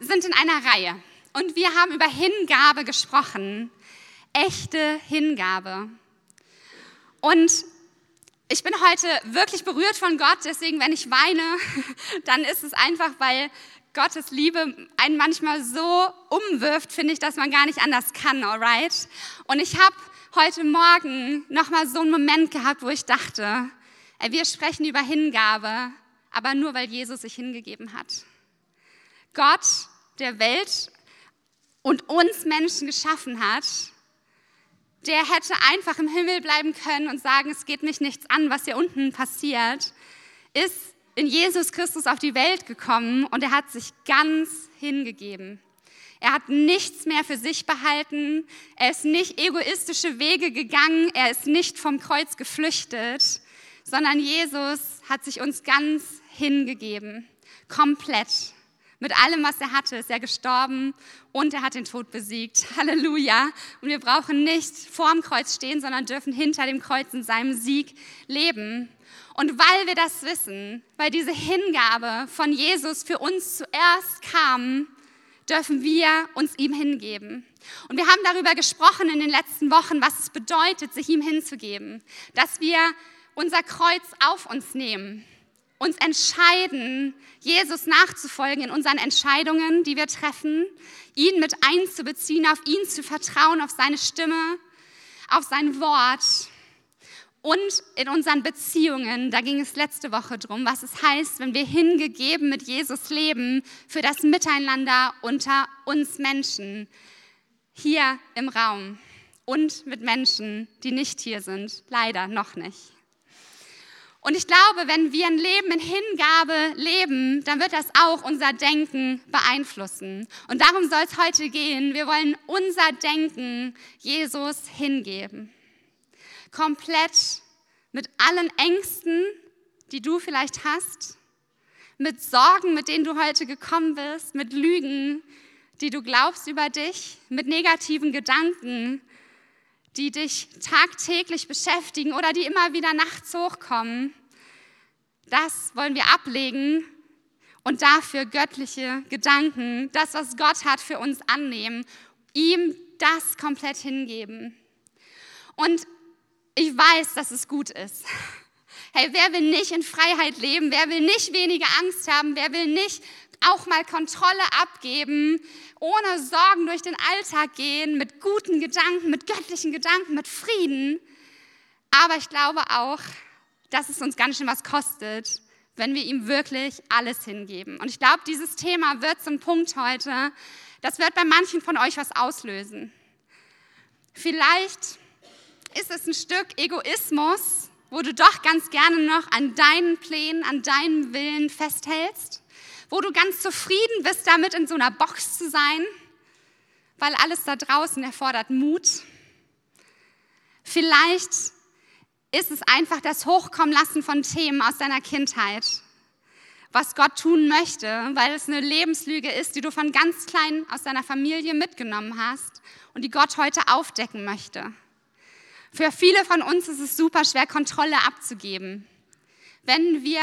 sind in einer Reihe und wir haben über Hingabe gesprochen. Echte Hingabe. Und ich bin heute wirklich berührt von Gott, deswegen, wenn ich weine, dann ist es einfach, weil Gottes Liebe einen manchmal so umwirft, finde ich, dass man gar nicht anders kann, alright? Und ich habe heute Morgen nochmal so einen Moment gehabt, wo ich dachte, wir sprechen über Hingabe, aber nur weil Jesus sich hingegeben hat. Gott der Welt und uns Menschen geschaffen hat, der hätte einfach im Himmel bleiben können und sagen, es geht mich nichts an, was hier unten passiert, ist in Jesus Christus auf die Welt gekommen und er hat sich ganz hingegeben. Er hat nichts mehr für sich behalten. Er ist nicht egoistische Wege gegangen. Er ist nicht vom Kreuz geflüchtet, sondern Jesus hat sich uns ganz hingegeben. Komplett. Mit allem, was er hatte, ist er gestorben und er hat den Tod besiegt. Halleluja. Und wir brauchen nicht vorm Kreuz stehen, sondern dürfen hinter dem Kreuz in seinem Sieg leben. Und weil wir das wissen, weil diese Hingabe von Jesus für uns zuerst kam, dürfen wir uns ihm hingeben. Und wir haben darüber gesprochen in den letzten Wochen, was es bedeutet, sich ihm hinzugeben. Dass wir unser Kreuz auf uns nehmen uns entscheiden, Jesus nachzufolgen in unseren Entscheidungen, die wir treffen, ihn mit einzubeziehen, auf ihn zu vertrauen, auf seine Stimme, auf sein Wort und in unseren Beziehungen. Da ging es letzte Woche drum, was es heißt, wenn wir hingegeben mit Jesus leben für das Miteinander unter uns Menschen hier im Raum und mit Menschen, die nicht hier sind. Leider noch nicht. Und ich glaube, wenn wir ein Leben in Hingabe leben, dann wird das auch unser Denken beeinflussen. Und darum soll es heute gehen. Wir wollen unser Denken Jesus hingeben. Komplett mit allen Ängsten, die du vielleicht hast, mit Sorgen, mit denen du heute gekommen bist, mit Lügen, die du glaubst über dich, mit negativen Gedanken, die dich tagtäglich beschäftigen oder die immer wieder nachts hochkommen. Das wollen wir ablegen und dafür göttliche Gedanken, das, was Gott hat, für uns annehmen, ihm das komplett hingeben. Und ich weiß, dass es gut ist. Hey, wer will nicht in Freiheit leben? Wer will nicht weniger Angst haben? Wer will nicht auch mal Kontrolle abgeben, ohne Sorgen durch den Alltag gehen, mit guten Gedanken, mit göttlichen Gedanken, mit Frieden. Aber ich glaube auch, dass es uns ganz schön was kostet, wenn wir ihm wirklich alles hingeben. Und ich glaube, dieses Thema wird zum Punkt heute, das wird bei manchen von euch was auslösen. Vielleicht ist es ein Stück Egoismus, wo du doch ganz gerne noch an deinen Plänen, an deinem Willen festhältst wo du ganz zufrieden bist damit, in so einer Box zu sein, weil alles da draußen erfordert Mut. Vielleicht ist es einfach das Hochkommen lassen von Themen aus deiner Kindheit, was Gott tun möchte, weil es eine Lebenslüge ist, die du von ganz klein aus deiner Familie mitgenommen hast und die Gott heute aufdecken möchte. Für viele von uns ist es super schwer, Kontrolle abzugeben. Wenn wir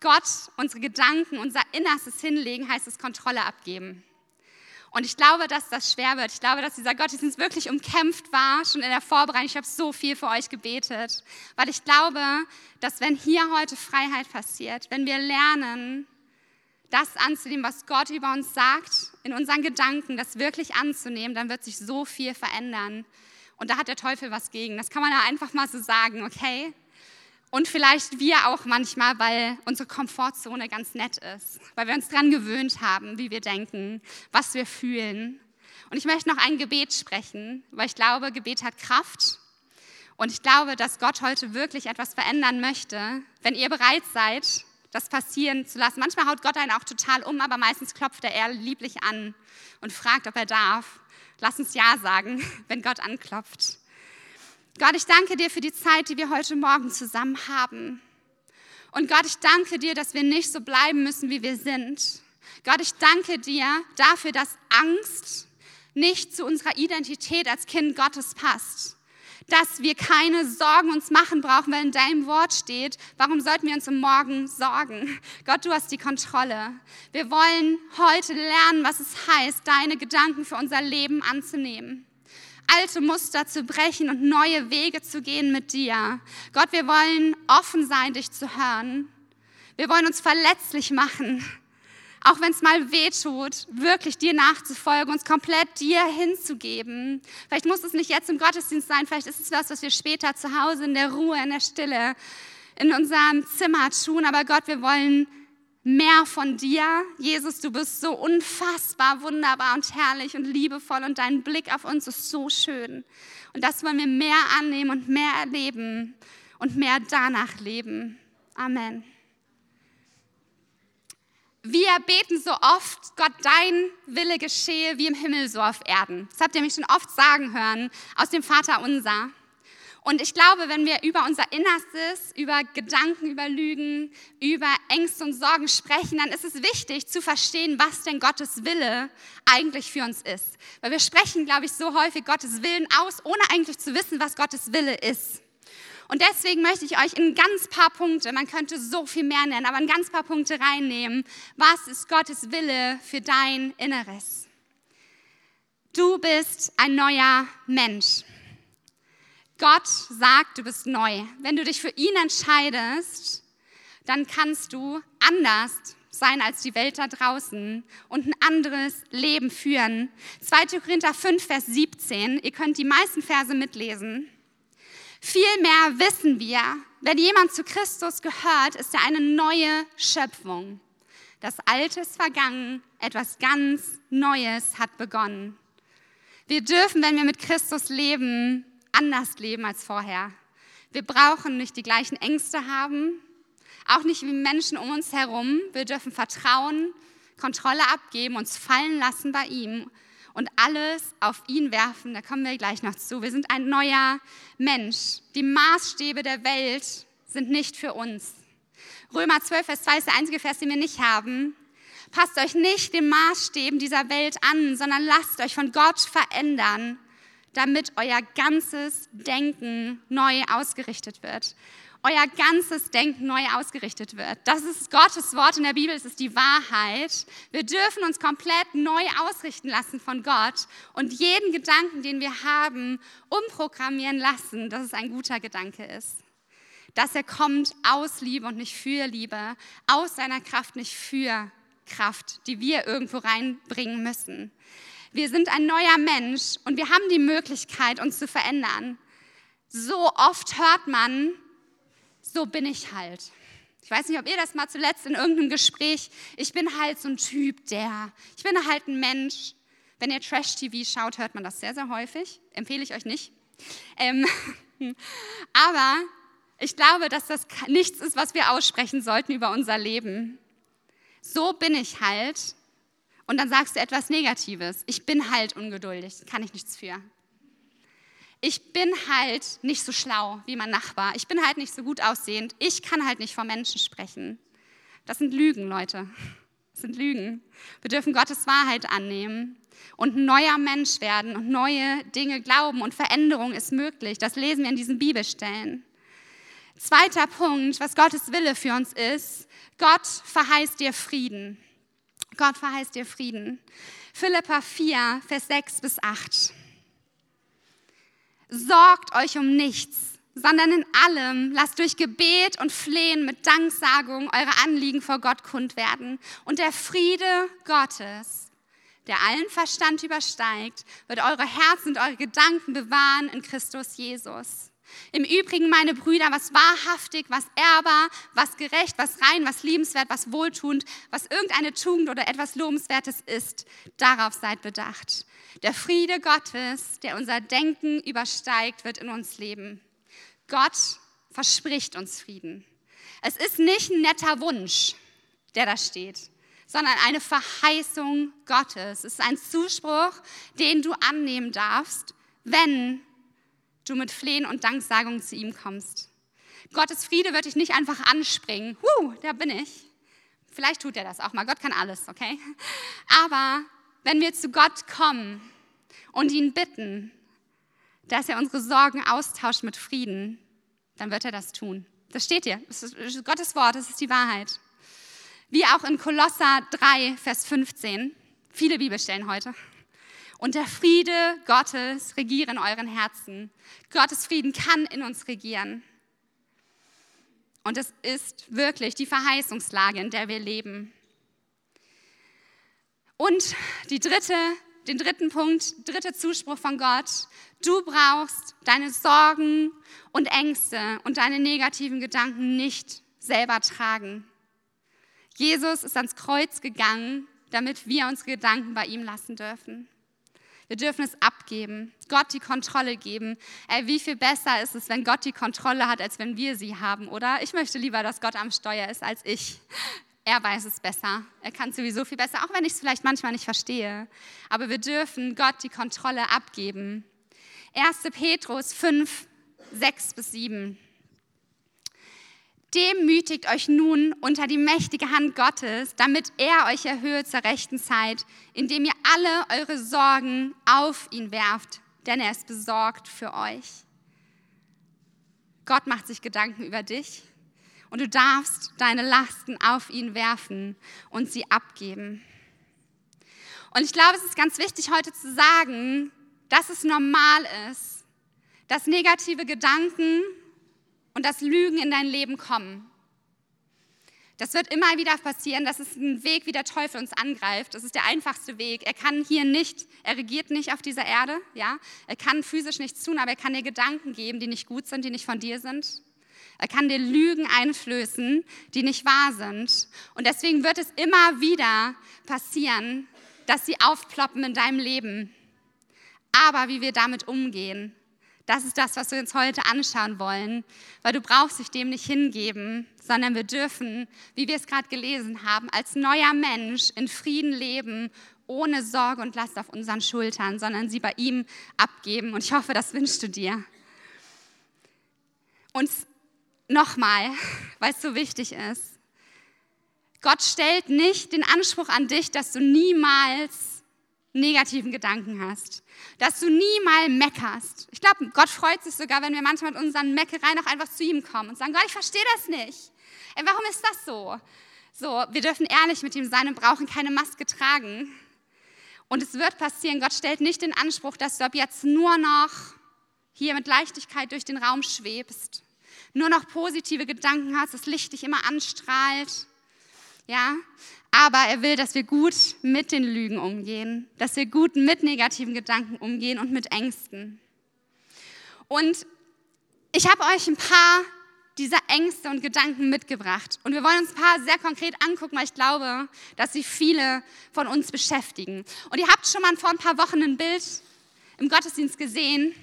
Gott unsere Gedanken, unser Innerstes hinlegen, heißt es Kontrolle abgeben. Und ich glaube, dass das schwer wird. Ich glaube, dass dieser Gottesdienst wirklich umkämpft war, schon in der Vorbereitung. Ich habe so viel für euch gebetet, weil ich glaube, dass wenn hier heute Freiheit passiert, wenn wir lernen, das anzunehmen, was Gott über uns sagt, in unseren Gedanken, das wirklich anzunehmen, dann wird sich so viel verändern. Und da hat der Teufel was gegen. Das kann man ja einfach mal so sagen, okay? Und vielleicht wir auch manchmal, weil unsere Komfortzone ganz nett ist, weil wir uns daran gewöhnt haben, wie wir denken, was wir fühlen. Und ich möchte noch ein Gebet sprechen, weil ich glaube, Gebet hat Kraft. Und ich glaube, dass Gott heute wirklich etwas verändern möchte, wenn ihr bereit seid, das passieren zu lassen. Manchmal haut Gott einen auch total um, aber meistens klopft er eher lieblich an und fragt, ob er darf. Lass uns Ja sagen, wenn Gott anklopft. Gott, ich danke dir für die Zeit, die wir heute Morgen zusammen haben. Und Gott, ich danke dir, dass wir nicht so bleiben müssen, wie wir sind. Gott, ich danke dir dafür, dass Angst nicht zu unserer Identität als Kind Gottes passt. dass wir keine Sorgen uns machen brauchen, weil in deinem Wort steht, warum sollten wir uns im Morgen sorgen? Gott, du hast die Kontrolle. Wir wollen heute lernen, was es heißt, deine Gedanken für unser Leben anzunehmen alte Muster zu brechen und neue Wege zu gehen mit dir. Gott, wir wollen offen sein, dich zu hören. Wir wollen uns verletzlich machen, auch wenn es mal weh tut, wirklich dir nachzufolgen, uns komplett dir hinzugeben. Vielleicht muss es nicht jetzt im Gottesdienst sein, vielleicht ist es was, was wir später zu Hause in der Ruhe, in der Stille, in unserem Zimmer tun. Aber Gott, wir wollen mehr von dir. Jesus, du bist so unfassbar wunderbar und herrlich und liebevoll und dein Blick auf uns ist so schön. Und das wollen wir mehr annehmen und mehr erleben und mehr danach leben. Amen. Wir beten so oft, Gott, dein Wille geschehe wie im Himmel so auf Erden. Das habt ihr mich schon oft sagen hören aus dem Vater unser. Und ich glaube, wenn wir über unser Innerstes, über Gedanken, über Lügen, über Ängste und Sorgen sprechen, dann ist es wichtig zu verstehen, was denn Gottes Wille eigentlich für uns ist. Weil wir sprechen, glaube ich, so häufig Gottes Willen aus, ohne eigentlich zu wissen, was Gottes Wille ist. Und deswegen möchte ich euch in ganz paar Punkte, man könnte so viel mehr nennen, aber in ganz paar Punkte reinnehmen, was ist Gottes Wille für dein Inneres. Du bist ein neuer Mensch. Gott sagt, du bist neu. Wenn du dich für ihn entscheidest, dann kannst du anders sein als die Welt da draußen und ein anderes Leben führen. 2. Korinther 5, Vers 17, ihr könnt die meisten Verse mitlesen. Vielmehr wissen wir, wenn jemand zu Christus gehört, ist er eine neue Schöpfung. Das Alte ist vergangen, etwas ganz Neues hat begonnen. Wir dürfen, wenn wir mit Christus leben, anders leben als vorher. Wir brauchen nicht die gleichen Ängste haben, auch nicht wie Menschen um uns herum. Wir dürfen vertrauen, Kontrolle abgeben, uns fallen lassen bei ihm und alles auf ihn werfen. Da kommen wir gleich noch zu. Wir sind ein neuer Mensch. Die Maßstäbe der Welt sind nicht für uns. Römer 12, Vers 2 ist der einzige Vers, den wir nicht haben. Passt euch nicht den Maßstäben dieser Welt an, sondern lasst euch von Gott verändern damit euer ganzes Denken neu ausgerichtet wird. Euer ganzes Denken neu ausgerichtet wird. Das ist Gottes Wort in der Bibel, es ist die Wahrheit. Wir dürfen uns komplett neu ausrichten lassen von Gott und jeden Gedanken, den wir haben, umprogrammieren lassen, dass es ein guter Gedanke ist. Dass er kommt aus Liebe und nicht für Liebe, aus seiner Kraft, nicht für Kraft, die wir irgendwo reinbringen müssen. Wir sind ein neuer Mensch und wir haben die Möglichkeit, uns zu verändern. So oft hört man, so bin ich halt. Ich weiß nicht, ob ihr das mal zuletzt in irgendeinem Gespräch, ich bin halt so ein Typ, der, ich bin halt ein Mensch. Wenn ihr Trash-TV schaut, hört man das sehr, sehr häufig. Empfehle ich euch nicht. Ähm, aber ich glaube, dass das nichts ist, was wir aussprechen sollten über unser Leben. So bin ich halt und dann sagst du etwas Negatives. Ich bin halt ungeduldig, kann ich nichts für. Ich bin halt nicht so schlau wie mein Nachbar. Ich bin halt nicht so gut aussehend. Ich kann halt nicht vor Menschen sprechen. Das sind Lügen, Leute. Das sind Lügen. Wir dürfen Gottes Wahrheit annehmen und ein neuer Mensch werden und neue Dinge glauben und Veränderung ist möglich. Das lesen wir in diesen Bibelstellen. Zweiter Punkt, was Gottes Wille für uns ist. Gott verheißt dir Frieden. Gott verheißt dir Frieden. Philippa 4, Vers 6 bis 8. Sorgt euch um nichts, sondern in allem lasst durch Gebet und Flehen mit Danksagung eure Anliegen vor Gott kund werden. Und der Friede Gottes, der allen Verstand übersteigt, wird eure Herzen und eure Gedanken bewahren in Christus Jesus. Im Übrigen, meine Brüder, was wahrhaftig, was ehrbar, was gerecht, was rein, was liebenswert, was wohltuend, was irgendeine Tugend oder etwas Lobenswertes ist, darauf seid bedacht. Der Friede Gottes, der unser Denken übersteigt, wird in uns leben. Gott verspricht uns Frieden. Es ist nicht ein netter Wunsch, der da steht, sondern eine Verheißung Gottes. Es ist ein Zuspruch, den du annehmen darfst, wenn du mit Flehen und Danksagung zu ihm kommst. Gottes Friede wird dich nicht einfach anspringen. Huh, da bin ich. Vielleicht tut er das auch mal. Gott kann alles, okay? Aber wenn wir zu Gott kommen und ihn bitten, dass er unsere Sorgen austauscht mit Frieden, dann wird er das tun. Das steht hier. Das ist Gottes Wort, das ist die Wahrheit. Wie auch in Kolosser 3, Vers 15. Viele Bibelstellen heute. Und der Friede Gottes regiere in euren Herzen. Gottes Frieden kann in uns regieren. Und es ist wirklich die Verheißungslage, in der wir leben. Und die dritte, den dritten Punkt, dritter Zuspruch von Gott. Du brauchst deine Sorgen und Ängste und deine negativen Gedanken nicht selber tragen. Jesus ist ans Kreuz gegangen, damit wir unsere Gedanken bei ihm lassen dürfen. Wir dürfen es abgeben, Gott die Kontrolle geben. Ey, wie viel besser ist es, wenn Gott die Kontrolle hat, als wenn wir sie haben, oder? Ich möchte lieber, dass Gott am Steuer ist als ich. Er weiß es besser. Er kann sowieso viel besser, auch wenn ich es vielleicht manchmal nicht verstehe. Aber wir dürfen Gott die Kontrolle abgeben. 1. Petrus 5, 6 bis 7. Demütigt euch nun unter die mächtige Hand Gottes, damit er euch erhöht zur rechten Zeit, indem ihr alle eure Sorgen auf ihn werft, denn er ist besorgt für euch. Gott macht sich Gedanken über dich und du darfst deine Lasten auf ihn werfen und sie abgeben. Und ich glaube, es ist ganz wichtig heute zu sagen, dass es normal ist, dass negative Gedanken und das Lügen in dein Leben kommen. Das wird immer wieder passieren. Das ist ein Weg, wie der Teufel uns angreift. Das ist der einfachste Weg. Er kann hier nicht, er regiert nicht auf dieser Erde. Ja? Er kann physisch nichts tun, aber er kann dir Gedanken geben, die nicht gut sind, die nicht von dir sind. Er kann dir Lügen einflößen, die nicht wahr sind. Und deswegen wird es immer wieder passieren, dass sie aufploppen in deinem Leben. Aber wie wir damit umgehen, das ist das, was wir uns heute anschauen wollen, weil du brauchst dich dem nicht hingeben, sondern wir dürfen, wie wir es gerade gelesen haben, als neuer Mensch in Frieden leben, ohne Sorge und Last auf unseren Schultern, sondern sie bei ihm abgeben. Und ich hoffe, das wünschst du dir. Und nochmal, weil es so wichtig ist, Gott stellt nicht den Anspruch an dich, dass du niemals negativen Gedanken hast, dass du nie mal meckerst. Ich glaube, Gott freut sich sogar, wenn wir manchmal mit unseren Meckereien auch einfach zu ihm kommen und sagen, Gott, ich verstehe das nicht. Ey, warum ist das so? So, wir dürfen ehrlich mit ihm sein und brauchen keine Maske tragen. Und es wird passieren, Gott stellt nicht den Anspruch, dass du ab jetzt nur noch hier mit Leichtigkeit durch den Raum schwebst, nur noch positive Gedanken hast, das Licht dich immer anstrahlt. Ja, aber er will, dass wir gut mit den Lügen umgehen, dass wir gut mit negativen Gedanken umgehen und mit Ängsten. Und ich habe euch ein paar dieser Ängste und Gedanken mitgebracht. Und wir wollen uns ein paar sehr konkret angucken, weil ich glaube, dass sie viele von uns beschäftigen. Und ihr habt schon mal vor ein paar Wochen ein Bild im Gottesdienst gesehen.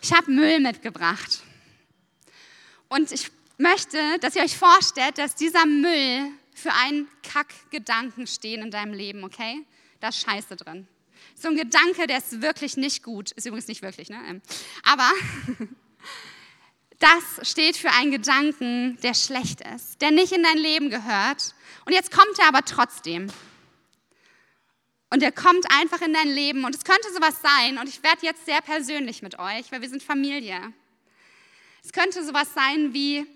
Ich habe Müll mitgebracht. Und ich möchte, dass ihr euch vorstellt, dass dieser Müll für einen Kackgedanken stehen in deinem Leben, okay? Da ist Scheiße drin. So ein Gedanke, der ist wirklich nicht gut. Ist übrigens nicht wirklich, ne? Ähm, aber das steht für einen Gedanken, der schlecht ist, der nicht in dein Leben gehört. Und jetzt kommt er aber trotzdem. Und er kommt einfach in dein Leben. Und es könnte sowas sein, und ich werde jetzt sehr persönlich mit euch, weil wir sind Familie. Es könnte sowas sein wie,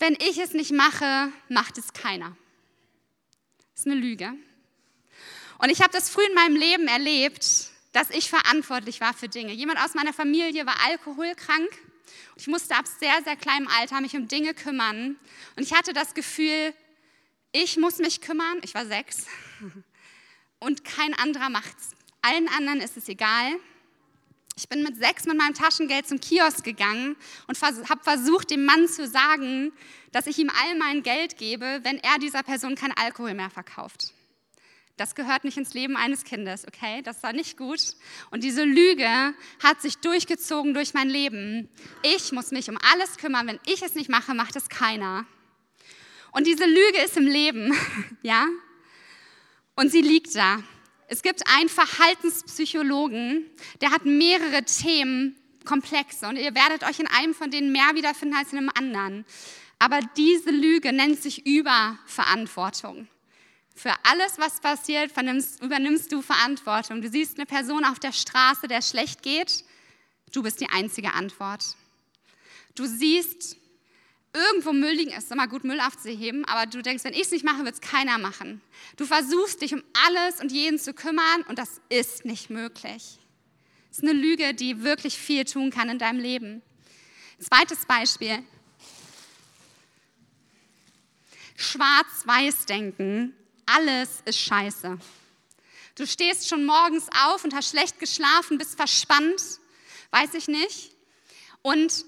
wenn ich es nicht mache, macht es keiner. Das ist eine Lüge. Und ich habe das früh in meinem Leben erlebt, dass ich verantwortlich war für Dinge. Jemand aus meiner Familie war alkoholkrank und ich musste ab sehr, sehr kleinem Alter mich um Dinge kümmern. Und ich hatte das Gefühl, ich muss mich kümmern. Ich war sechs und kein anderer macht's. Allen anderen ist es egal. Ich bin mit sechs mit meinem Taschengeld zum Kiosk gegangen und habe versucht, dem Mann zu sagen, dass ich ihm all mein Geld gebe, wenn er dieser Person kein Alkohol mehr verkauft. Das gehört nicht ins Leben eines Kindes, okay? Das war nicht gut. Und diese Lüge hat sich durchgezogen durch mein Leben. Ich muss mich um alles kümmern. Wenn ich es nicht mache, macht es keiner. Und diese Lüge ist im Leben, ja? Und sie liegt da. Es gibt einen Verhaltenspsychologen, der hat mehrere Themenkomplexe und ihr werdet euch in einem von denen mehr wiederfinden als in einem anderen. Aber diese Lüge nennt sich Überverantwortung. Für alles, was passiert, übernimmst du Verantwortung. Du siehst eine Person auf der Straße, der schlecht geht, du bist die einzige Antwort. Du siehst irgendwo Müll liegen, ist immer gut, Müll aufzuheben, aber du denkst, wenn ich es nicht mache, wird es keiner machen. Du versuchst dich um alles und jeden zu kümmern und das ist nicht möglich. Das ist eine Lüge, die wirklich viel tun kann in deinem Leben. Zweites Beispiel. Schwarz-Weiß-Denken alles ist scheiße. Du stehst schon morgens auf und hast schlecht geschlafen, bist verspannt, weiß ich nicht, und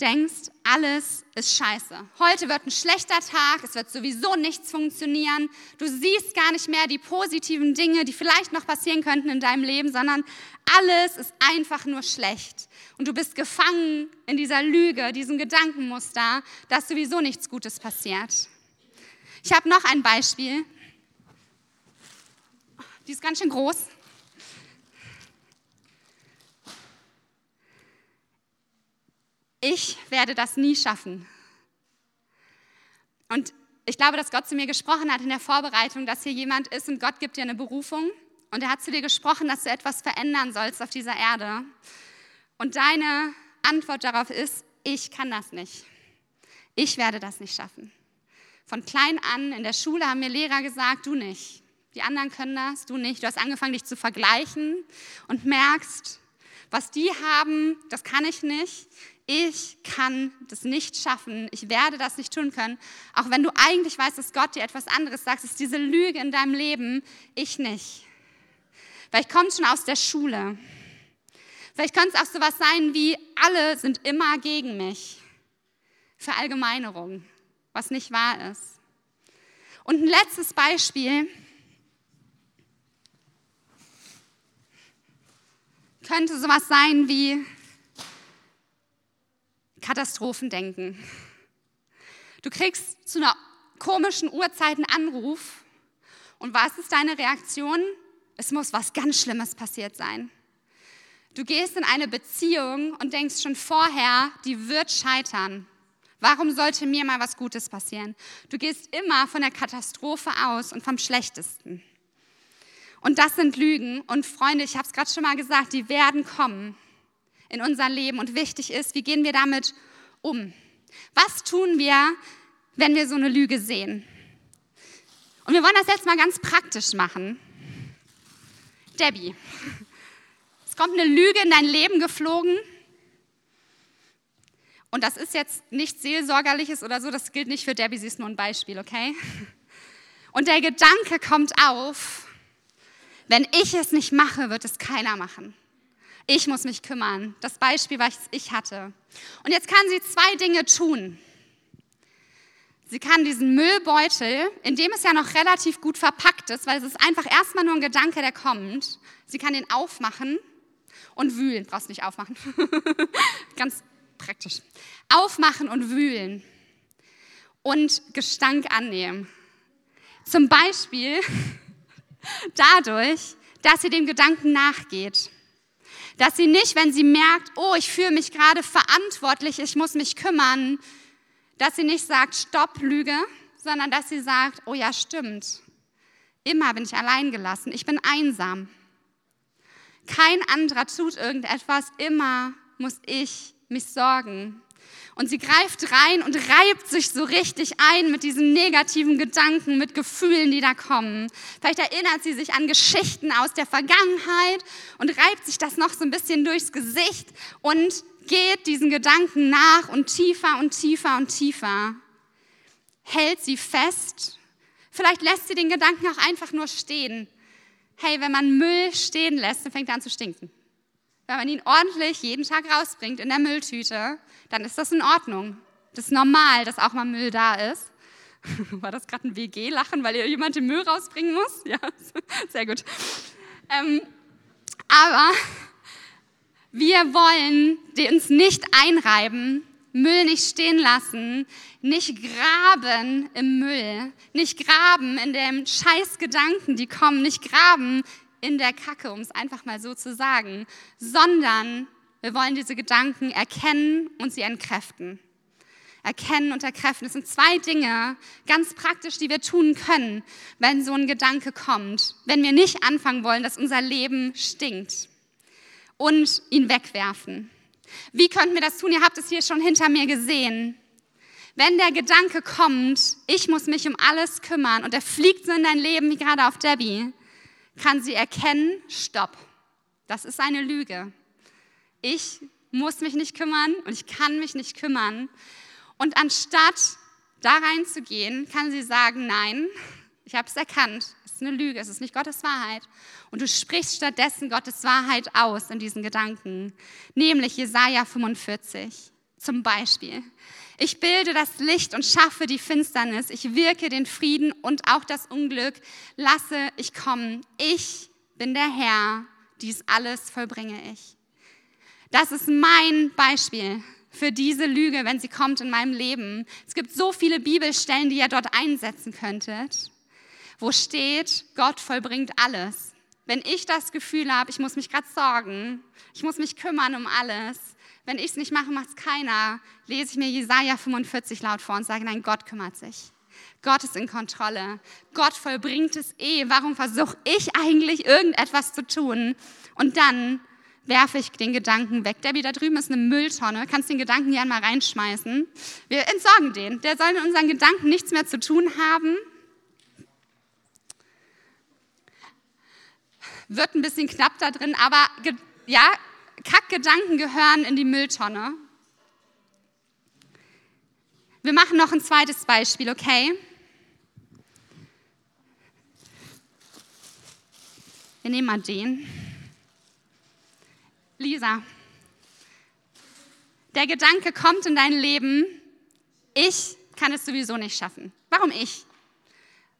denkst, alles ist scheiße. Heute wird ein schlechter Tag, es wird sowieso nichts funktionieren. Du siehst gar nicht mehr die positiven Dinge, die vielleicht noch passieren könnten in deinem Leben, sondern alles ist einfach nur schlecht. Und du bist gefangen in dieser Lüge, diesem Gedankenmuster, dass sowieso nichts Gutes passiert. Ich habe noch ein Beispiel. Die ist ganz schön groß. Ich werde das nie schaffen. Und ich glaube, dass Gott zu mir gesprochen hat in der Vorbereitung, dass hier jemand ist und Gott gibt dir eine Berufung. Und er hat zu dir gesprochen, dass du etwas verändern sollst auf dieser Erde. Und deine Antwort darauf ist, ich kann das nicht. Ich werde das nicht schaffen. Von klein an in der Schule haben mir Lehrer gesagt, du nicht. Die anderen können das, du nicht. Du hast angefangen, dich zu vergleichen und merkst, was die haben, das kann ich nicht. Ich kann das nicht schaffen. Ich werde das nicht tun können. Auch wenn du eigentlich weißt, dass Gott dir etwas anderes sagt, ist diese Lüge in deinem Leben, ich nicht. Vielleicht kommt es schon aus der Schule. Vielleicht könnte es auch sowas sein wie, alle sind immer gegen mich. Verallgemeinerung was nicht wahr ist. Und ein letztes Beispiel könnte sowas sein wie Katastrophendenken. Du kriegst zu einer komischen Uhrzeit einen Anruf und was ist deine Reaktion? Es muss was ganz Schlimmes passiert sein. Du gehst in eine Beziehung und denkst schon vorher, die wird scheitern. Warum sollte mir mal was Gutes passieren? Du gehst immer von der Katastrophe aus und vom Schlechtesten. Und das sind Lügen. Und Freunde, ich habe es gerade schon mal gesagt, die werden kommen in unser Leben. Und wichtig ist, wie gehen wir damit um? Was tun wir, wenn wir so eine Lüge sehen? Und wir wollen das jetzt mal ganz praktisch machen. Debbie, es kommt eine Lüge in dein Leben geflogen und das ist jetzt nichts Seelsorgerliches oder so, das gilt nicht für Debbie, sie ist nur ein Beispiel, okay? Und der Gedanke kommt auf, wenn ich es nicht mache, wird es keiner machen. Ich muss mich kümmern. Das Beispiel, was ich hatte. Und jetzt kann sie zwei Dinge tun. Sie kann diesen Müllbeutel, in dem es ja noch relativ gut verpackt ist, weil es ist einfach erstmal nur ein Gedanke, der kommt. Sie kann den aufmachen und wühlen. Brauchst nicht aufmachen. Ganz praktisch. Aufmachen und wühlen und Gestank annehmen. Zum Beispiel dadurch, dass sie dem Gedanken nachgeht. Dass sie nicht, wenn sie merkt, oh, ich fühle mich gerade verantwortlich, ich muss mich kümmern, dass sie nicht sagt, stopp, Lüge, sondern dass sie sagt, oh ja, stimmt. Immer bin ich allein gelassen, ich bin einsam. Kein anderer tut irgendetwas, immer muss ich mich sorgen. Und sie greift rein und reibt sich so richtig ein mit diesen negativen Gedanken, mit Gefühlen, die da kommen. Vielleicht erinnert sie sich an Geschichten aus der Vergangenheit und reibt sich das noch so ein bisschen durchs Gesicht und geht diesen Gedanken nach und tiefer und tiefer und tiefer. Hält sie fest. Vielleicht lässt sie den Gedanken auch einfach nur stehen. Hey, wenn man Müll stehen lässt, dann fängt er an zu stinken. Wenn man ihn ordentlich jeden Tag rausbringt in der Mülltüte, dann ist das in Ordnung. Das ist normal, dass auch mal Müll da ist. War das gerade ein WG-Lachen, weil jemand den Müll rausbringen muss? Ja, sehr gut. Ähm, aber wir wollen uns nicht einreiben, Müll nicht stehen lassen, nicht graben im Müll, nicht graben in den Scheißgedanken, die kommen, nicht graben in der Kacke, um es einfach mal so zu sagen, sondern wir wollen diese Gedanken erkennen und sie entkräften. erkennen und erkräften. Das sind zwei Dinge, ganz praktisch, die wir tun können, wenn so ein Gedanke kommt. Wenn wir nicht anfangen wollen, dass unser Leben stinkt und ihn wegwerfen. Wie könnten wir das tun? Ihr habt es hier schon hinter mir gesehen. Wenn der Gedanke kommt, ich muss mich um alles kümmern und er fliegt so in dein Leben wie gerade auf Debbie, kann sie erkennen, stopp, das ist eine Lüge. Ich muss mich nicht kümmern und ich kann mich nicht kümmern. Und anstatt da reinzugehen, kann sie sagen, nein, ich habe es erkannt, es ist eine Lüge, es ist nicht Gottes Wahrheit. Und du sprichst stattdessen Gottes Wahrheit aus in diesen Gedanken, nämlich Jesaja 45 zum Beispiel. Ich bilde das Licht und schaffe die Finsternis. Ich wirke den Frieden und auch das Unglück. Lasse ich kommen. Ich bin der Herr. Dies alles vollbringe ich. Das ist mein Beispiel für diese Lüge, wenn sie kommt in meinem Leben. Es gibt so viele Bibelstellen, die ihr dort einsetzen könntet, wo steht, Gott vollbringt alles. Wenn ich das Gefühl habe, ich muss mich gerade sorgen, ich muss mich kümmern um alles, wenn ich es nicht mache, macht es keiner, lese ich mir Jesaja 45 laut vor und sage, nein, Gott kümmert sich. Gott ist in Kontrolle. Gott vollbringt es eh. Warum versuche ich eigentlich irgendetwas zu tun? Und dann werfe ich den Gedanken weg. Debbie, da drüben ist eine Mülltonne. Kannst den Gedanken gerne mal reinschmeißen. Wir entsorgen den. Der soll in unseren Gedanken nichts mehr zu tun haben. Wird ein bisschen knapp da drin, aber ja, Kackgedanken gehören in die Mülltonne. Wir machen noch ein zweites Beispiel, okay? Wir nehmen mal den. Lisa, der Gedanke kommt in dein Leben, ich kann es sowieso nicht schaffen. Warum ich?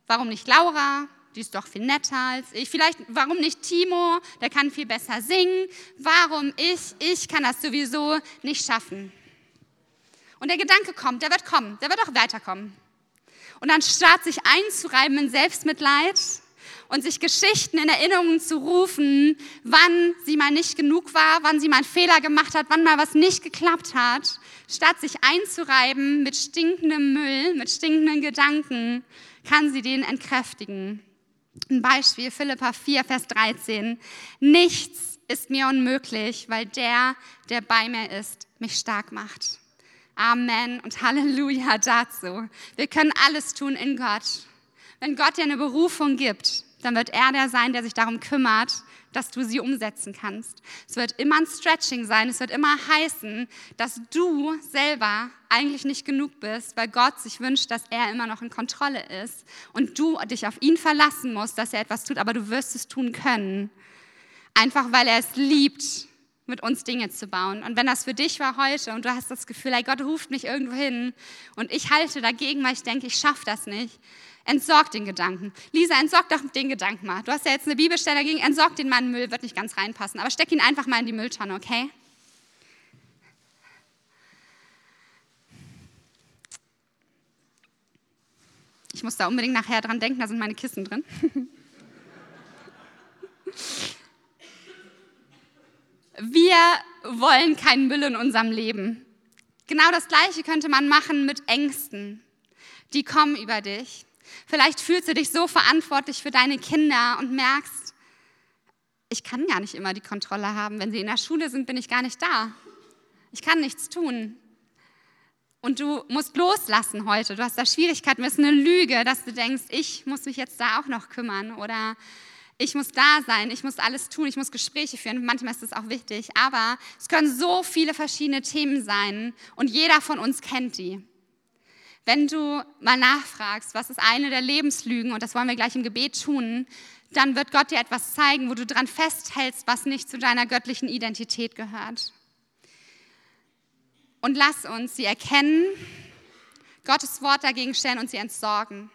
Warum nicht Laura? Die ist doch viel netter als ich. Vielleicht, warum nicht Timo, der kann viel besser singen. Warum ich, ich kann das sowieso nicht schaffen. Und der Gedanke kommt, der wird kommen, der wird auch weiterkommen. Und anstatt sich einzureiben in Selbstmitleid und sich Geschichten in Erinnerungen zu rufen, wann sie mal nicht genug war, wann sie mal einen Fehler gemacht hat, wann mal was nicht geklappt hat, statt sich einzureiben mit stinkendem Müll, mit stinkenden Gedanken, kann sie den entkräftigen. Ein Beispiel, Philippa 4, Vers 13. Nichts ist mir unmöglich, weil der, der bei mir ist, mich stark macht. Amen und Halleluja dazu. Wir können alles tun in Gott. Wenn Gott dir eine Berufung gibt, dann wird er der sein, der sich darum kümmert, dass du sie umsetzen kannst. Es wird immer ein Stretching sein, es wird immer heißen, dass du selber eigentlich nicht genug bist, weil Gott sich wünscht, dass er immer noch in Kontrolle ist und du dich auf ihn verlassen musst, dass er etwas tut, aber du wirst es tun können. Einfach weil er es liebt, mit uns Dinge zu bauen. Und wenn das für dich war heute und du hast das Gefühl, ey, Gott ruft mich irgendwo hin und ich halte dagegen, weil ich denke, ich schaffe das nicht, Entsorg den Gedanken. Lisa, entsorg doch den Gedanken mal. Du hast ja jetzt eine Bibelstelle dagegen, entsorg den Mann Müll, wird nicht ganz reinpassen, aber steck ihn einfach mal in die Mülltonne, okay? Ich muss da unbedingt nachher dran denken, da sind meine Kissen drin. Wir wollen keinen Müll in unserem Leben. Genau das Gleiche könnte man machen mit Ängsten. Die kommen über dich. Vielleicht fühlst du dich so verantwortlich für deine Kinder und merkst, ich kann gar nicht immer die Kontrolle haben. Wenn sie in der Schule sind, bin ich gar nicht da. Ich kann nichts tun. Und du musst loslassen heute. Du hast da Schwierigkeiten. Es ist eine Lüge, dass du denkst, ich muss mich jetzt da auch noch kümmern oder ich muss da sein, ich muss alles tun, ich muss Gespräche führen. Manchmal ist das auch wichtig. Aber es können so viele verschiedene Themen sein und jeder von uns kennt die. Wenn du mal nachfragst, was ist eine der Lebenslügen, und das wollen wir gleich im Gebet tun, dann wird Gott dir etwas zeigen, wo du dran festhältst, was nicht zu deiner göttlichen Identität gehört. Und lass uns sie erkennen, Gottes Wort dagegen stellen und sie entsorgen.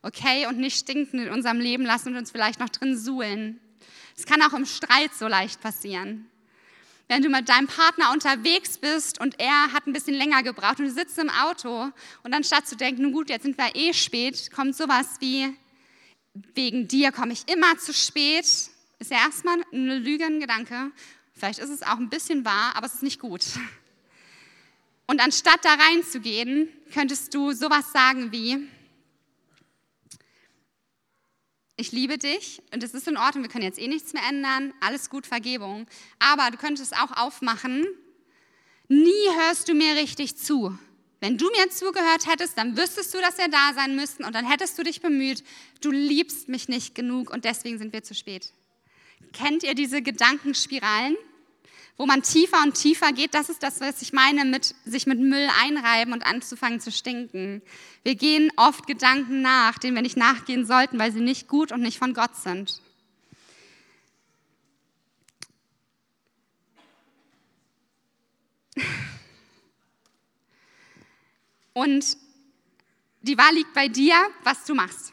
Okay? Und nicht stinken in unserem Leben lassen und uns vielleicht noch drin suhlen. Es kann auch im Streit so leicht passieren wenn du mit deinem Partner unterwegs bist und er hat ein bisschen länger gebraucht und du sitzt im Auto und anstatt zu denken, nun gut, jetzt sind wir eh spät, kommt sowas wie, wegen dir komme ich immer zu spät, ist ja erstmal ein Gedanke. Vielleicht ist es auch ein bisschen wahr, aber es ist nicht gut. Und anstatt da reinzugehen, könntest du sowas sagen wie, ich liebe dich und es ist in Ordnung, wir können jetzt eh nichts mehr ändern, alles gut, Vergebung. Aber du könntest auch aufmachen, nie hörst du mir richtig zu. Wenn du mir zugehört hättest, dann wüsstest du, dass wir da sein müssten und dann hättest du dich bemüht. Du liebst mich nicht genug und deswegen sind wir zu spät. Kennt ihr diese Gedankenspiralen? Wo man tiefer und tiefer geht, das ist das, was ich meine mit sich mit Müll einreiben und anzufangen zu stinken. Wir gehen oft Gedanken nach, denen wir nicht nachgehen sollten, weil sie nicht gut und nicht von Gott sind. Und die Wahl liegt bei dir, was du machst.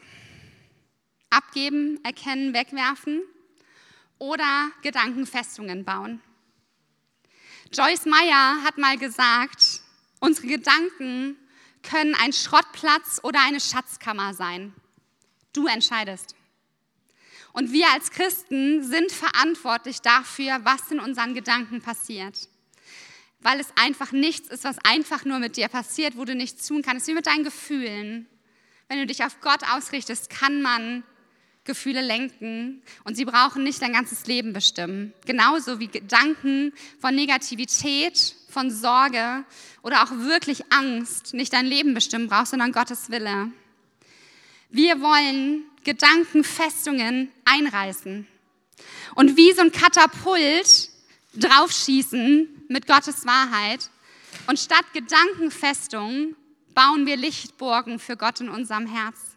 Abgeben, erkennen, wegwerfen oder Gedankenfestungen bauen. Joyce Meyer hat mal gesagt, unsere Gedanken können ein Schrottplatz oder eine Schatzkammer sein. Du entscheidest. Und wir als Christen sind verantwortlich dafür, was in unseren Gedanken passiert. Weil es einfach nichts ist, was einfach nur mit dir passiert, wo du nichts tun kannst, wie mit deinen Gefühlen. Wenn du dich auf Gott ausrichtest, kann man Gefühle lenken und sie brauchen nicht dein ganzes Leben bestimmen. Genauso wie Gedanken von Negativität, von Sorge oder auch wirklich Angst nicht dein Leben bestimmen brauchst, sondern Gottes Wille. Wir wollen Gedankenfestungen einreißen und wie so ein Katapult draufschießen mit Gottes Wahrheit. Und statt Gedankenfestungen bauen wir Lichtburgen für Gott in unserem Herz.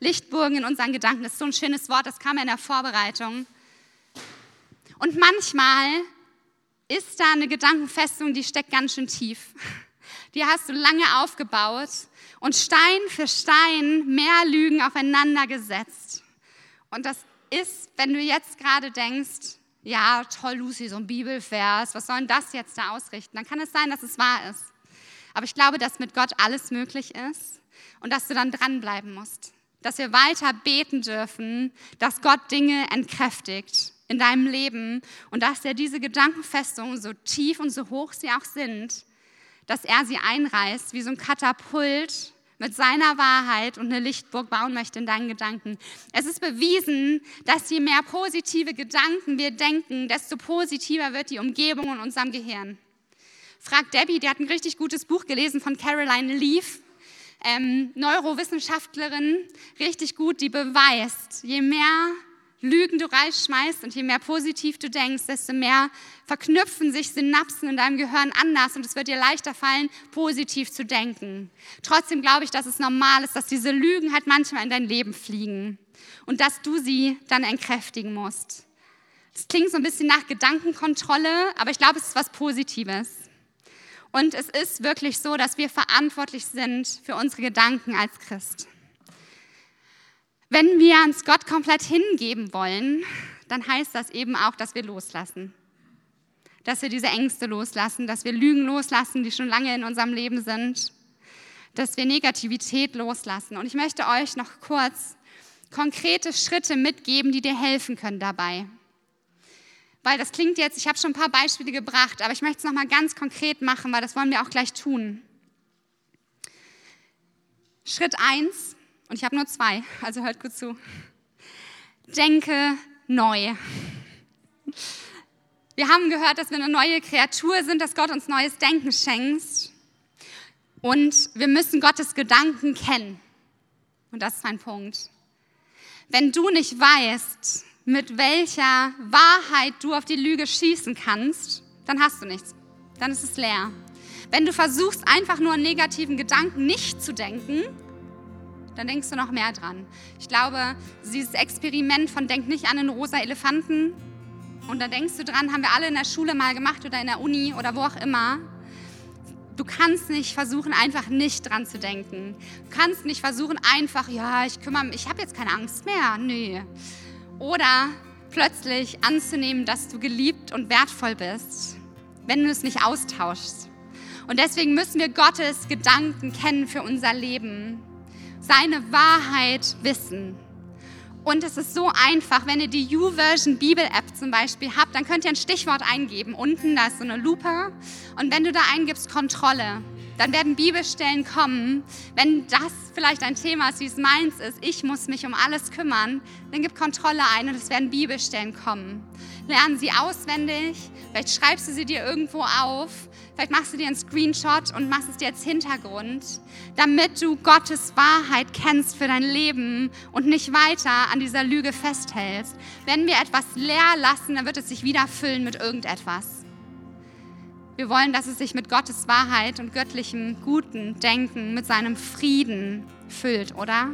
Lichtburgen in unseren Gedanken, das ist so ein schönes Wort, das kam in der Vorbereitung. Und manchmal ist da eine Gedankenfestung, die steckt ganz schön tief. Die hast du lange aufgebaut und Stein für Stein mehr Lügen aufeinander gesetzt. Und das ist, wenn du jetzt gerade denkst, ja, toll, Lucy, so ein Bibelvers, was soll denn das jetzt da ausrichten? Dann kann es sein, dass es wahr ist. Aber ich glaube, dass mit Gott alles möglich ist und dass du dann dranbleiben musst dass wir weiter beten dürfen, dass Gott Dinge entkräftigt in deinem Leben und dass er diese Gedankenfestungen, so tief und so hoch sie auch sind, dass er sie einreißt wie so ein Katapult mit seiner Wahrheit und eine Lichtburg bauen möchte in deinen Gedanken. Es ist bewiesen, dass je mehr positive Gedanken wir denken, desto positiver wird die Umgebung in unserem Gehirn. Frag Debbie, die hat ein richtig gutes Buch gelesen von Caroline Leaf ähm, Neurowissenschaftlerin, richtig gut, die beweist, je mehr Lügen du reinschmeißt und je mehr positiv du denkst, desto mehr verknüpfen sich Synapsen in deinem Gehirn anders und es wird dir leichter fallen, positiv zu denken. Trotzdem glaube ich, dass es normal ist, dass diese Lügen halt manchmal in dein Leben fliegen und dass du sie dann entkräftigen musst. Das klingt so ein bisschen nach Gedankenkontrolle, aber ich glaube, es ist was Positives. Und es ist wirklich so, dass wir verantwortlich sind für unsere Gedanken als Christ. Wenn wir uns Gott komplett hingeben wollen, dann heißt das eben auch, dass wir loslassen. Dass wir diese Ängste loslassen, dass wir Lügen loslassen, die schon lange in unserem Leben sind, dass wir Negativität loslassen. Und ich möchte euch noch kurz konkrete Schritte mitgeben, die dir helfen können dabei weil das klingt jetzt, ich habe schon ein paar Beispiele gebracht, aber ich möchte es nochmal ganz konkret machen, weil das wollen wir auch gleich tun. Schritt 1, und ich habe nur zwei, also hört gut zu. Denke neu. Wir haben gehört, dass wir eine neue Kreatur sind, dass Gott uns neues Denken schenkt. Und wir müssen Gottes Gedanken kennen. Und das ist mein Punkt. Wenn du nicht weißt, mit welcher Wahrheit du auf die Lüge schießen kannst, dann hast du nichts. Dann ist es leer. Wenn du versuchst, einfach nur an negativen Gedanken nicht zu denken, dann denkst du noch mehr dran. Ich glaube, dieses Experiment von Denk nicht an einen rosa Elefanten und da denkst du dran, haben wir alle in der Schule mal gemacht oder in der Uni oder wo auch immer. Du kannst nicht versuchen, einfach nicht dran zu denken. Du kannst nicht versuchen, einfach, ja, ich kümmere mich, ich habe jetzt keine Angst mehr. Nee. Oder plötzlich anzunehmen, dass du geliebt und wertvoll bist, wenn du es nicht austauschst. Und deswegen müssen wir Gottes Gedanken kennen für unser Leben, seine Wahrheit wissen. Und es ist so einfach, wenn ihr die YouVersion Bibel-App zum Beispiel habt, dann könnt ihr ein Stichwort eingeben. Unten, da ist so eine Lupe. Und wenn du da eingibst Kontrolle, dann werden Bibelstellen kommen. Wenn das vielleicht ein Thema ist, wie es meins ist, ich muss mich um alles kümmern, dann gib Kontrolle ein und es werden Bibelstellen kommen. Lernen sie auswendig, vielleicht schreibst du sie dir irgendwo auf, vielleicht machst du dir einen Screenshot und machst es dir als Hintergrund, damit du Gottes Wahrheit kennst für dein Leben und nicht weiter an dieser Lüge festhältst. Wenn wir etwas leer lassen, dann wird es sich wieder füllen mit irgendetwas. Wir wollen, dass es sich mit Gottes Wahrheit und göttlichem guten Denken, mit seinem Frieden füllt, oder?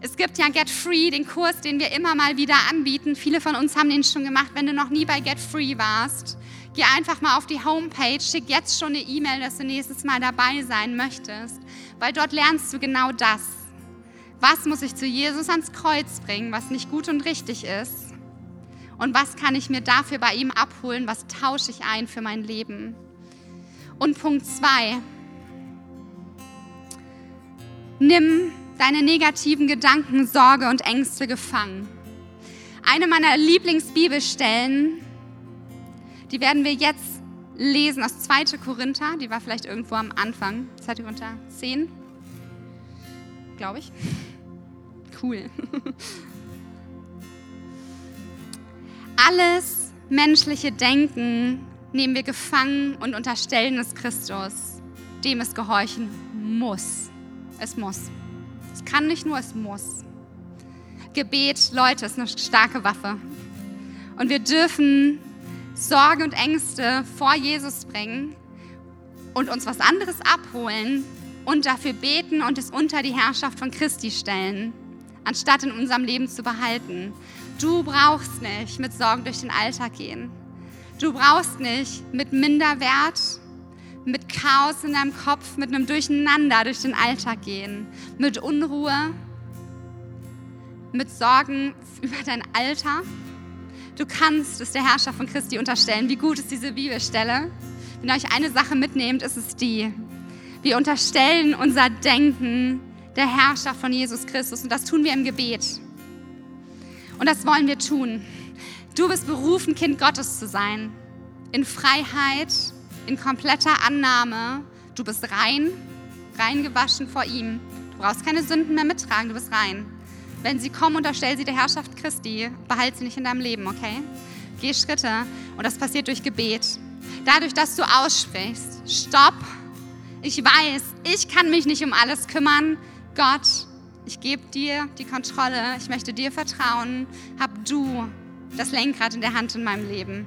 Es gibt ja Get Free, den Kurs, den wir immer mal wieder anbieten. Viele von uns haben den schon gemacht. Wenn du noch nie bei Get Free warst, geh einfach mal auf die Homepage, schick jetzt schon eine E-Mail, dass du nächstes Mal dabei sein möchtest, weil dort lernst du genau das. Was muss ich zu Jesus ans Kreuz bringen, was nicht gut und richtig ist? Und was kann ich mir dafür bei ihm abholen? Was tausche ich ein für mein Leben? Und Punkt zwei. Nimm deine negativen Gedanken, Sorge und Ängste gefangen. Eine meiner Lieblingsbibelstellen, die werden wir jetzt lesen aus 2. Korinther, die war vielleicht irgendwo am Anfang, 2. Korinther 10, glaube ich. Cool. Alles menschliche Denken nehmen wir gefangen und unterstellen es Christus, dem es gehorchen muss. Es muss. Es kann nicht nur, es muss. Gebet, Leute, ist eine starke Waffe. Und wir dürfen Sorge und Ängste vor Jesus bringen und uns was anderes abholen und dafür beten und es unter die Herrschaft von Christi stellen, anstatt in unserem Leben zu behalten. Du brauchst nicht mit Sorgen durch den Alltag gehen. Du brauchst nicht mit Minderwert, mit Chaos in deinem Kopf, mit einem Durcheinander durch den Alltag gehen, mit Unruhe, mit Sorgen über dein Alter. Du kannst es der Herrschaft von Christi unterstellen. Wie gut ist diese Bibelstelle? Wenn ihr euch eine Sache mitnehmt, ist es die. Wir unterstellen unser Denken der Herrschaft von Jesus Christus und das tun wir im Gebet. Und das wollen wir tun. Du bist berufen, Kind Gottes zu sein. In Freiheit, in kompletter Annahme. Du bist rein, rein gewaschen vor ihm. Du brauchst keine Sünden mehr mittragen, du bist rein. Wenn sie kommen, unterstell sie der Herrschaft Christi. Behalt sie nicht in deinem Leben, okay? Geh Schritte und das passiert durch Gebet. Dadurch, dass du aussprichst, stopp. Ich weiß, ich kann mich nicht um alles kümmern. Gott, ich gebe dir die Kontrolle, ich möchte dir vertrauen, hab du das Lenkrad in der Hand in meinem Leben.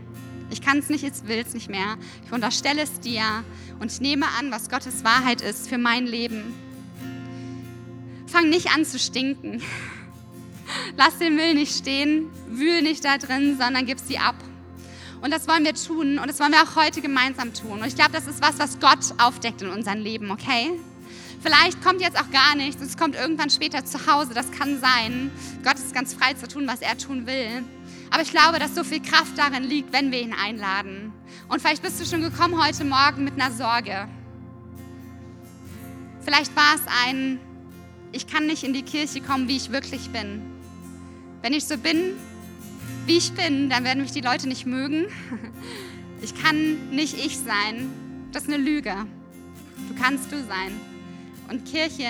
Ich kann es nicht, ich will es nicht mehr. Ich unterstelle es dir und ich nehme an, was Gottes Wahrheit ist für mein Leben. Fang nicht an zu stinken. Lass den Müll nicht stehen, wühl nicht da drin, sondern gib sie ab. Und das wollen wir tun und das wollen wir auch heute gemeinsam tun. Und ich glaube, das ist was, was Gott aufdeckt in unserem Leben, okay? Vielleicht kommt jetzt auch gar nichts, es kommt irgendwann später zu Hause, das kann sein. Gott ist ganz frei zu tun, was er tun will. Aber ich glaube, dass so viel Kraft darin liegt, wenn wir ihn einladen. Und vielleicht bist du schon gekommen heute Morgen mit einer Sorge. Vielleicht war es ein, ich kann nicht in die Kirche kommen, wie ich wirklich bin. Wenn ich so bin, wie ich bin, dann werden mich die Leute nicht mögen. Ich kann nicht ich sein. Das ist eine Lüge. Du kannst du sein. Und Kirche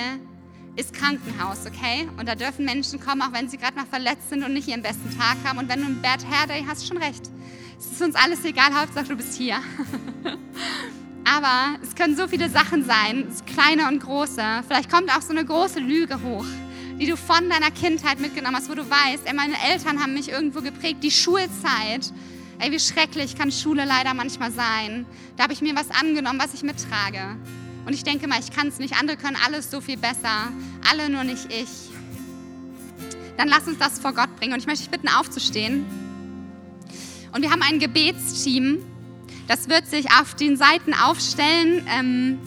ist Krankenhaus, okay? Und da dürfen Menschen kommen, auch wenn sie gerade mal verletzt sind und nicht ihren besten Tag haben. Und wenn du einen Bad Hair Day hast, schon recht. Es ist uns alles egal, Hauptsache du bist hier. Aber es können so viele Sachen sein, kleine und große. Vielleicht kommt auch so eine große Lüge hoch, die du von deiner Kindheit mitgenommen hast, wo du weißt, ey, meine Eltern haben mich irgendwo geprägt, die Schulzeit. Ey, wie schrecklich kann Schule leider manchmal sein. Da habe ich mir was angenommen, was ich mittrage. Und ich denke mal, ich kann es nicht, andere können alles so viel besser, alle nur nicht ich. Dann lass uns das vor Gott bringen. Und ich möchte dich bitten, aufzustehen. Und wir haben ein Gebetsteam, das wird sich auf den Seiten aufstellen, ähm,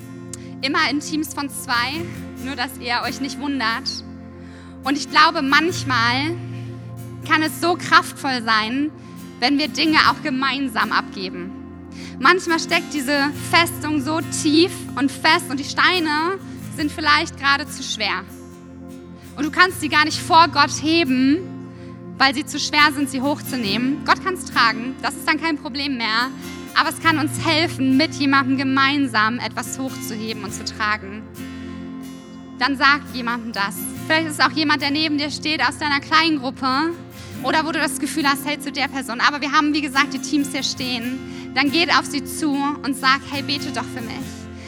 immer in Teams von zwei, nur dass ihr euch nicht wundert. Und ich glaube, manchmal kann es so kraftvoll sein, wenn wir Dinge auch gemeinsam abgeben. Manchmal steckt diese Festung so tief und fest und die Steine sind vielleicht gerade zu schwer. Und du kannst sie gar nicht vor Gott heben, weil sie zu schwer sind, sie hochzunehmen. Gott kann es tragen, das ist dann kein Problem mehr. aber es kann uns helfen, mit jemandem gemeinsam etwas hochzuheben und zu tragen. Dann sag jemandem das. Vielleicht ist es auch jemand, der neben dir steht aus deiner kleinen Gruppe oder wo du das Gefühl hast, hey, zu der Person. Aber wir haben, wie gesagt, die Teams hier stehen. Dann geht auf sie zu und sag, hey, bete doch für mich.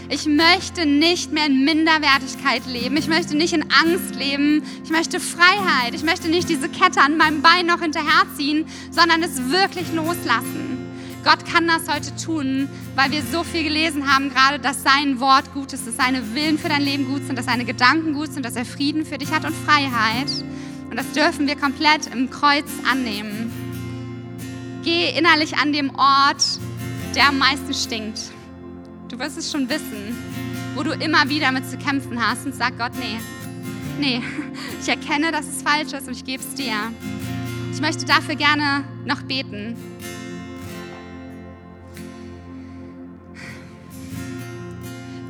Ich möchte nicht mehr in Minderwertigkeit leben. Ich möchte nicht in Angst leben. Ich möchte Freiheit. Ich möchte nicht diese Kette an meinem Bein noch hinterherziehen, sondern es wirklich loslassen. Gott kann das heute tun, weil wir so viel gelesen haben, gerade, dass sein Wort gut ist, dass seine Willen für dein Leben gut sind, dass seine Gedanken gut sind, dass er Frieden für dich hat und Freiheit. Und das dürfen wir komplett im Kreuz annehmen. Geh innerlich an dem Ort, der am meisten stinkt. Du wirst es schon wissen, wo du immer wieder mit zu kämpfen hast und sag Gott, nee, nee, ich erkenne, dass es falsch ist und ich gebe es dir. Ich möchte dafür gerne noch beten.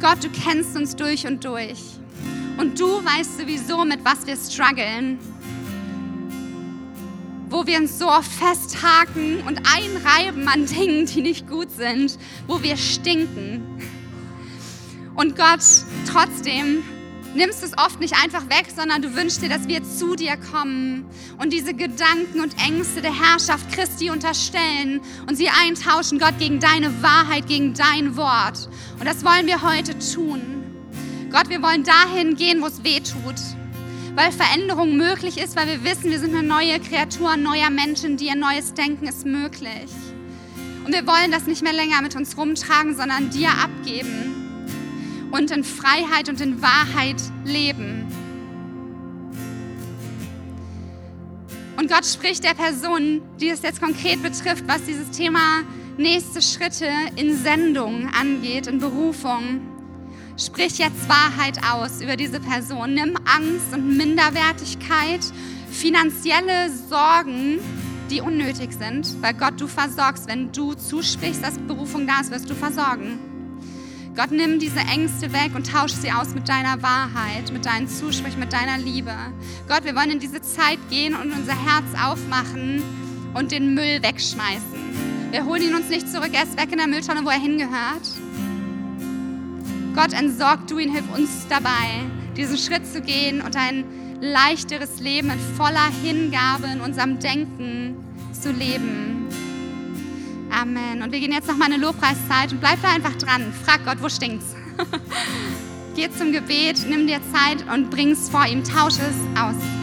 Gott, du kennst uns durch und durch. Und du weißt sowieso, mit was wir strugglen. Wo wir uns so oft festhaken und einreiben an Dingen, die nicht gut sind. Wo wir stinken. Und Gott, trotzdem nimmst es oft nicht einfach weg, sondern du wünschst dir, dass wir zu dir kommen und diese Gedanken und Ängste der Herrschaft Christi unterstellen und sie eintauschen, Gott, gegen deine Wahrheit, gegen dein Wort. Und das wollen wir heute tun. Gott, wir wollen dahin gehen, wo es weh tut. Weil Veränderung möglich ist, weil wir wissen, wir sind eine neue Kreatur, ein neuer Menschen, die ein neues Denken ist möglich. Und wir wollen das nicht mehr länger mit uns rumtragen, sondern dir abgeben und in Freiheit und in Wahrheit leben. Und Gott spricht der Person, die es jetzt konkret betrifft, was dieses Thema nächste Schritte in Sendung angeht, in Berufung. Sprich jetzt Wahrheit aus über diese Person. Nimm Angst und Minderwertigkeit, finanzielle Sorgen, die unnötig sind, weil Gott du versorgst. Wenn du zusprichst, dass Berufung da ist, wirst du versorgen. Gott, nimm diese Ängste weg und tausch sie aus mit deiner Wahrheit, mit deinen Zusprüchen, mit deiner Liebe. Gott, wir wollen in diese Zeit gehen und unser Herz aufmachen und den Müll wegschmeißen. Wir holen ihn uns nicht zurück, er ist weg in der Mülltonne, wo er hingehört. Gott, entsorg du ihn, hilf uns dabei, diesen Schritt zu gehen und ein leichteres Leben in voller Hingabe in unserem Denken zu leben. Amen. Und wir gehen jetzt noch mal eine Lobpreiszeit und bleib da einfach dran. Frag Gott, wo stinkt's? Geh zum Gebet, nimm dir Zeit und bring's vor ihm. Tausch es aus.